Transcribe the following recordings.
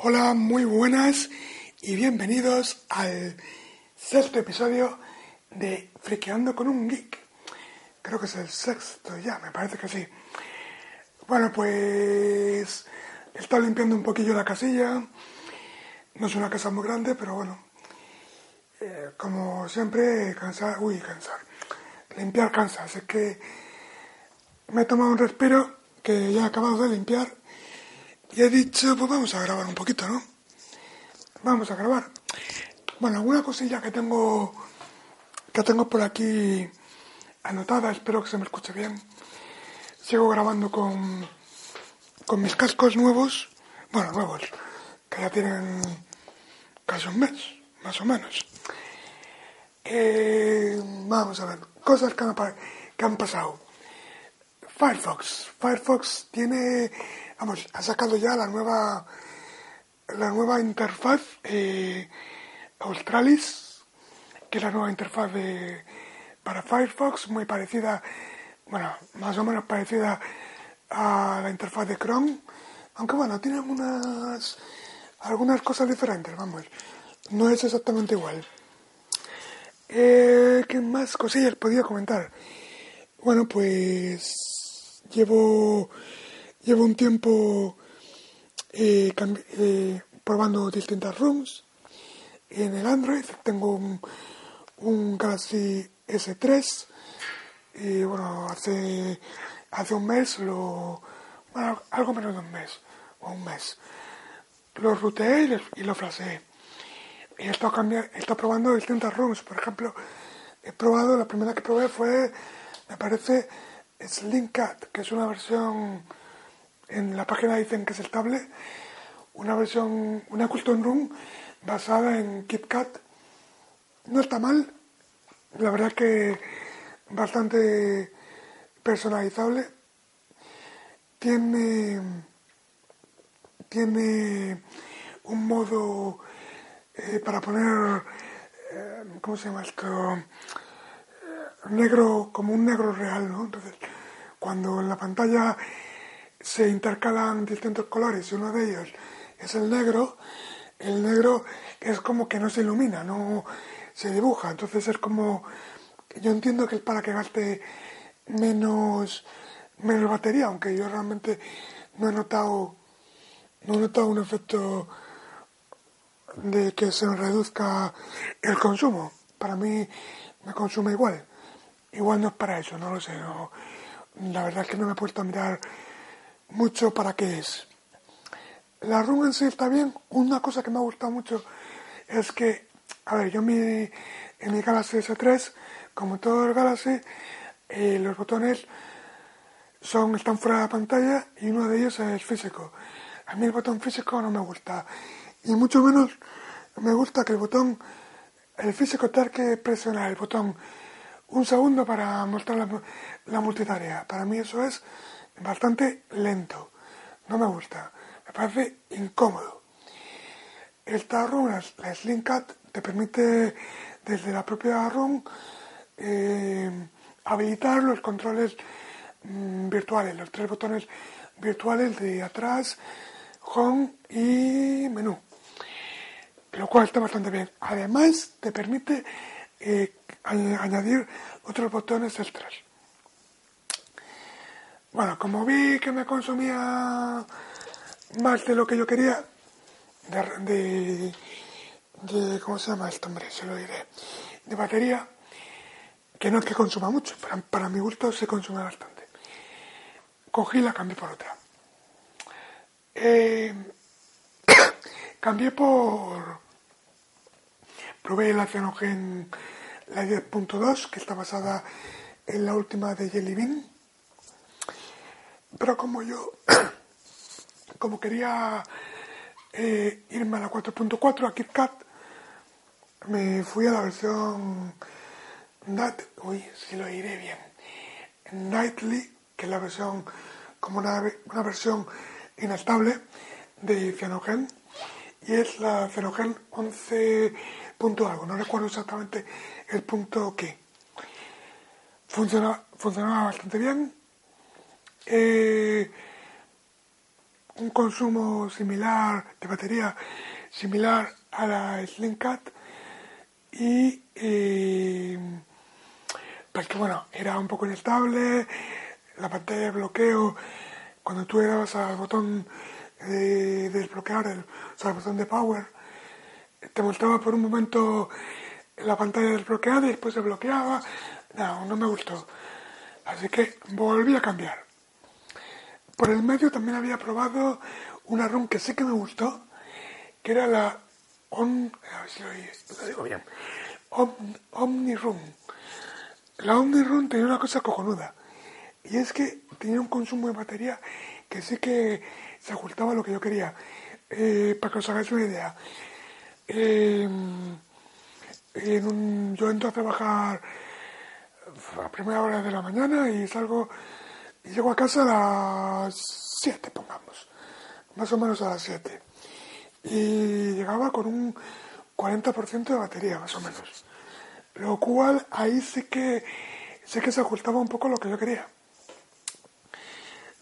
Hola, muy buenas y bienvenidos al sexto episodio de Friqueando con un Geek. Creo que es el sexto ya, me parece que sí. Bueno, pues he estado limpiando un poquillo la casilla. No es una casa muy grande, pero bueno. eh, como siempre, cansar, uy, cansar. Limpiar cansa, así que me he tomado un respiro que ya he acabado de limpiar y he dicho, pues vamos a grabar un poquito, ¿no? Vamos a grabar. Bueno, alguna cosilla que tengo que tengo por aquí anotada, espero que se me escuche bien. Sigo grabando con, con mis cascos nuevos, bueno, nuevos, que ya tienen casi un mes, más o menos. Eh, vamos a ver, cosas que han, que han pasado. Firefox. Firefox tiene, vamos, ha sacado ya la nueva, la nueva interfaz eh, Australis, que es la nueva interfaz de, para Firefox, muy parecida, bueno, más o menos parecida a la interfaz de Chrome, aunque bueno, tiene algunas, algunas cosas diferentes, vamos, no es exactamente igual. Eh, ¿Qué más cosillas podía comentar? Bueno, pues llevo, llevo un tiempo eh, eh, probando distintas rooms en el Android. Tengo un, un Galaxy S3 y bueno, hace, hace un mes lo... Bueno, algo menos de un mes, o un mes. Lo ruteé y, lo- y he estado, cambiar, he estado probando distintas rooms. Por ejemplo, he probado, la primera que probé fue, me parece, Slimcat, que es una versión, en la página dicen que es estable, una versión, una custom room basada en KitKat. No está mal, la verdad que bastante personalizable. Tiene, tiene un modo eh, para poner, eh, ¿cómo se llama esto? Negro, como un negro real, ¿no? Entonces, cuando en la pantalla se intercalan distintos colores y uno de ellos es el negro, el negro es como que no se ilumina, no se dibuja. Entonces es como, yo entiendo que es para que gaste menos, menos batería, aunque yo realmente no he notado, no he notado un efecto de que se reduzca el consumo. Para mí me consume igual. Igual no es para eso, no lo sé. la verdad es que no me he puesto a mirar mucho para qué es. La room en sí está bien. Una cosa que me ha gustado mucho es que, a ver, yo mi, en mi Galaxy S3, como todo el Galaxy, eh, los botones son, están fuera de la pantalla y uno de ellos es físico. A mí el botón físico no me gusta. Y mucho menos me gusta que el botón, el físico tenga que presionar el botón un segundo para mostrar la, multitarea. Para mí eso es bastante lento. No me gusta. Me parece incómodo. Esta ROM, la, la Slimcat, te permite desde la propia ROM eh, habilitar los controles mm, virtuales, los tres botones virtuales de atrás, home y menú. Lo cual está bastante bien. Además, te permite añ- añadir otros botones extras. Bueno, como vi que me consumía más de lo que yo quería, de, de, ¿cómo se llama esto, hombre? Se lo diré. De batería, que no es que consuma mucho, para, para mi gusto se consume bastante. Cogí la cambié por otra. Eh, cambié por... Probé la Cyanogen, la 10.2, que está basada en la última de Jelly Bean. Pero como yo, como quería eh, irme a la 4.4, a KitKat, me fui a la versión Nat, uy, si lo diré bien, Nightly, que es la versión, como una, una versión inestable de Cyanogen, y es la Cyanogen 11 punto algo, no recuerdo exactamente el punto que. Funciona, funcionaba bastante bien. Eh, un consumo similar de batería similar a la Slimcat y eh, pues que bueno era un poco inestable la pantalla de bloqueo cuando tú le al botón de desbloquear el, o sea, el botón de power te mostraba por un momento la pantalla desbloqueada y después se bloqueaba no, no me gustó así que volví a cambiar por el medio también había probado una ROM que sí que me gustó, que era la On, a Omni Room. La Omni Room tenía una cosa cojonuda, y es que tenía un consumo de batería que sí que se ajustaba a lo que yo quería. Eh, para que os hagáis una idea, yo entro a trabajar a primera hora de la mañana y salgo y llego a casa a las 7, pongamos, más o menos a las 7. Y llegaba con un 40% de batería, más o menos. Lo cual ahí sí que, sé que se ajustaba un poco lo que yo quería.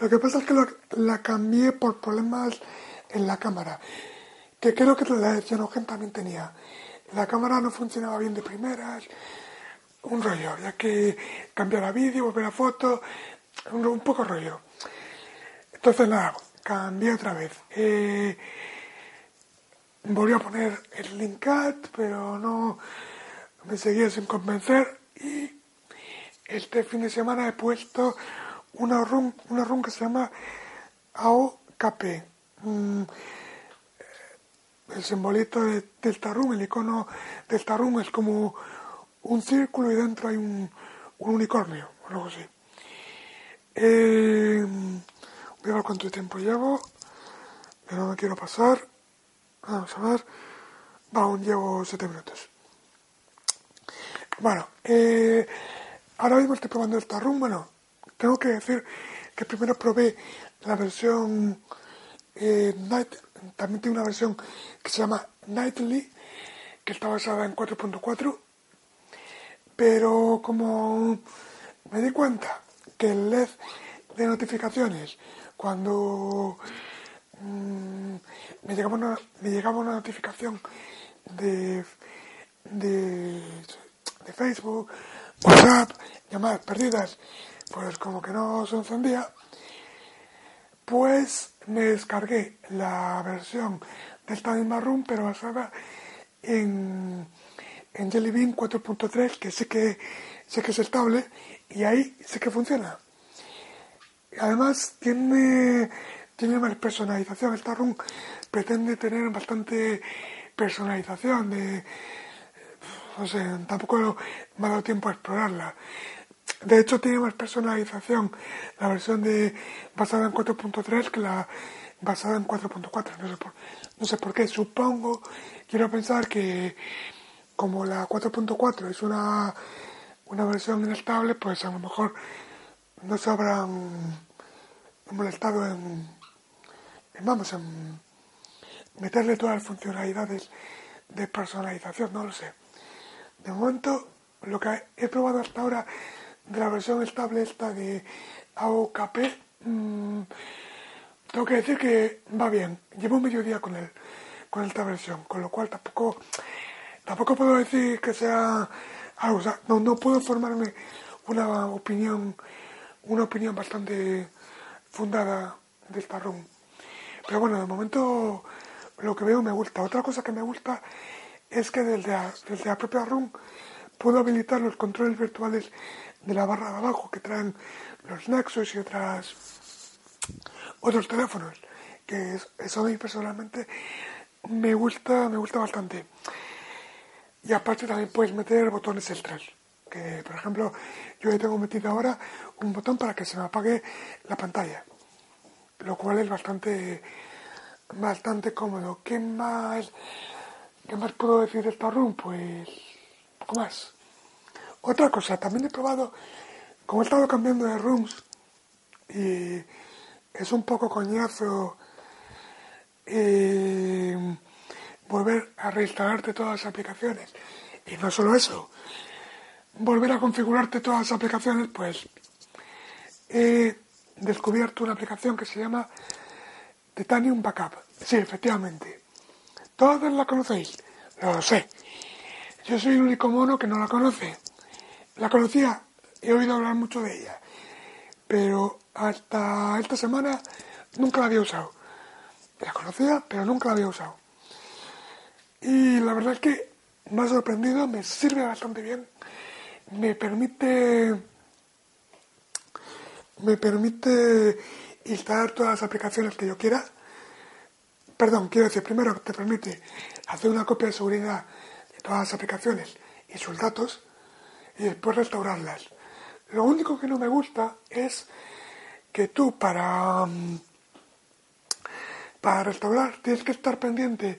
Lo que pasa es que la cambié por problemas en la cámara, que creo que la de Cyanogen también tenía. La cámara no funcionaba bien de primeras, un rollo, había que cambiar a vídeo, volver a foto, un, poco rollo. Entonces nada, cambié otra vez. Eh, volví a poner el Linkat, pero no me seguía sin convencer y este fin de semana he puesto una run, una run que se llama AOKP. Mm, el simbolito de, del Tarum, el icono del Tarum es como un círculo y dentro hay un, un unicornio, o algo así. Eh, voy a ver cuánto tiempo llevo. Que no me quiero pasar. Vamos a ver. Aún llevo 7 minutos. Bueno, eh, ahora mismo estoy probando el Tarrum. Bueno, tengo que decir que primero probé la versión eh, Night. También tiene una versión que se llama Nightly, que está basada en 4.4. Pero como me di cuenta que el LED de notificaciones, cuando mm, me, llegaba una, me llegaba una notificación de, de, de Facebook, WhatsApp, llamadas perdidas, pues como que no se encendía, pues me descargué la versión de esta misma room, pero basada en, en Jelly Bean 4.3, que sé que sé que es estable y ahí sé que funciona. Además tiene, tiene más personalización. Esta room pretende tener bastante personalización. De, no sé, tampoco me ha dado tiempo a explorarla. De hecho tiene más personalización la versión de basada en 4.3 que la basada en 4.4. No sé, por, no sé por qué. Supongo, quiero pensar que como la 4.4 es una una versión inestable, pues a lo mejor no se habrán molestado en, vamos, en meterle todas las funcionalidades de personalización, no lo sé. De momento, lo que he probado hasta ahora de la versión estable esta de AOKP, mmm, tengo que decir que va bien. Llevo medio día con él, con esta versión, con lo cual tampoco, tampoco puedo decir que sea o sea, no, no puedo formarme una opinión, una opinión bastante fundada de esta ROM. Pero bueno, de momento lo que veo me gusta. Otra cosa que me gusta es que desde la, desde la propia ROM puedo habilitar los controles virtuales de la barra de abajo que traen los Nexus y otras otros teléfonos que eso a mí personalmente me gusta me gusta bastante y aparte también puedes meter botones extras. Que por ejemplo yo tengo metido ahora un botón para que se me apague la pantalla. Lo cual es bastante bastante cómodo. ¿Qué más qué más puedo decir de esta room? Pues poco más. Otra cosa, también he probado, como he estado cambiando de rooms y es un poco coñazo eh, volver a reinstalarte todas las aplicaciones. Y no solo eso, volver a configurarte todas las aplicaciones, pues he descubierto una aplicación que se llama Titanium Backup. Sí, efectivamente. Todos la conocéis. Lo sé. Yo soy el único mono que no la conoce. La conocía, he oído hablar mucho de ella. Pero hasta esta semana nunca la había usado. La conocía, pero nunca la había usado. Y la verdad es que me ha sorprendido, me sirve bastante bien. Me permite. Me permite instalar todas las aplicaciones que yo quiera. Perdón, quiero decir, primero te permite hacer una copia de seguridad de todas las aplicaciones y sus datos y después restaurarlas. Lo único que no me gusta es que tú para, mm, para restaurar tienes que estar pendiente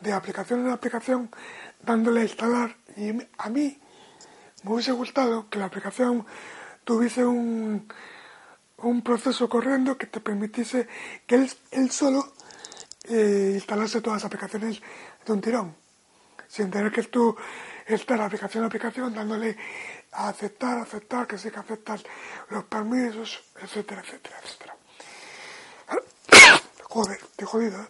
de aplicación en aplicación dándole a instalar y a mí me hubiese gustado que la aplicación tuviese un, un proceso corriendo que te permitiese que él, él solo eh, instalase todas las aplicaciones de un tirón, sin tener que tú estar aplicación a aplicación dándole a aceptar, aceptar, que sí que aceptas los permisos, etcétera, etcétera, etcétera. Joder, estoy jodido, ¿eh?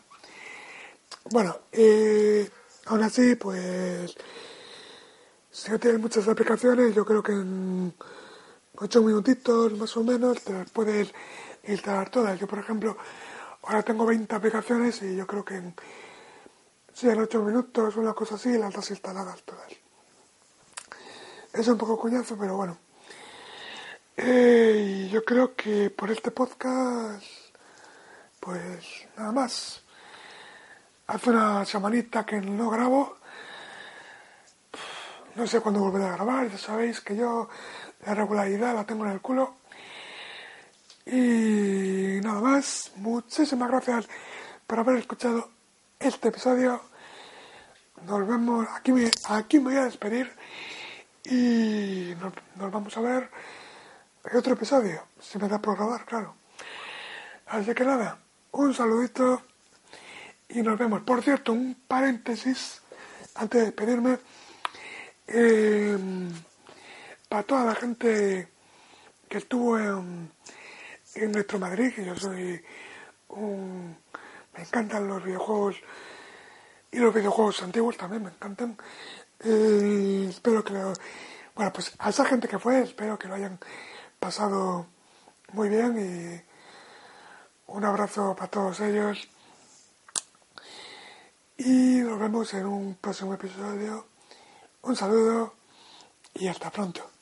Bueno, eh, aún así, pues, si no tienes muchas aplicaciones, yo creo que en 8 minutitos más o menos te las puedes instalar todas. Yo, por ejemplo, ahora tengo 20 aplicaciones y yo creo que en, sí, en 8 minutos, una cosa así, las has instaladas todas. Es un poco coñazo, pero bueno. Eh, yo creo que por este podcast, pues nada más. Hace una semanita que no grabo. No sé cuándo volveré a grabar, ya sabéis que yo la regularidad la tengo en el culo. Y nada más, muchísimas gracias por haber escuchado este episodio. Nos vemos, aquí me, aquí me voy a despedir y nos, vamos a ver en otro episodio, si me da por grabar, claro. Así que nada, un saludito y nos vemos. Por cierto, un paréntesis antes de despedirme. Eh, para toda la gente que estuvo en, en nuestro Madrid, que yo soy un... Me encantan los videojuegos y los videojuegos antiguos también me encantan. Eh, espero que lo, Bueno, pues a esa gente que fue, espero que lo hayan pasado muy bien y un abrazo para todos ellos. Y nos vemos en un próximo episodio. Un saludo y hasta pronto.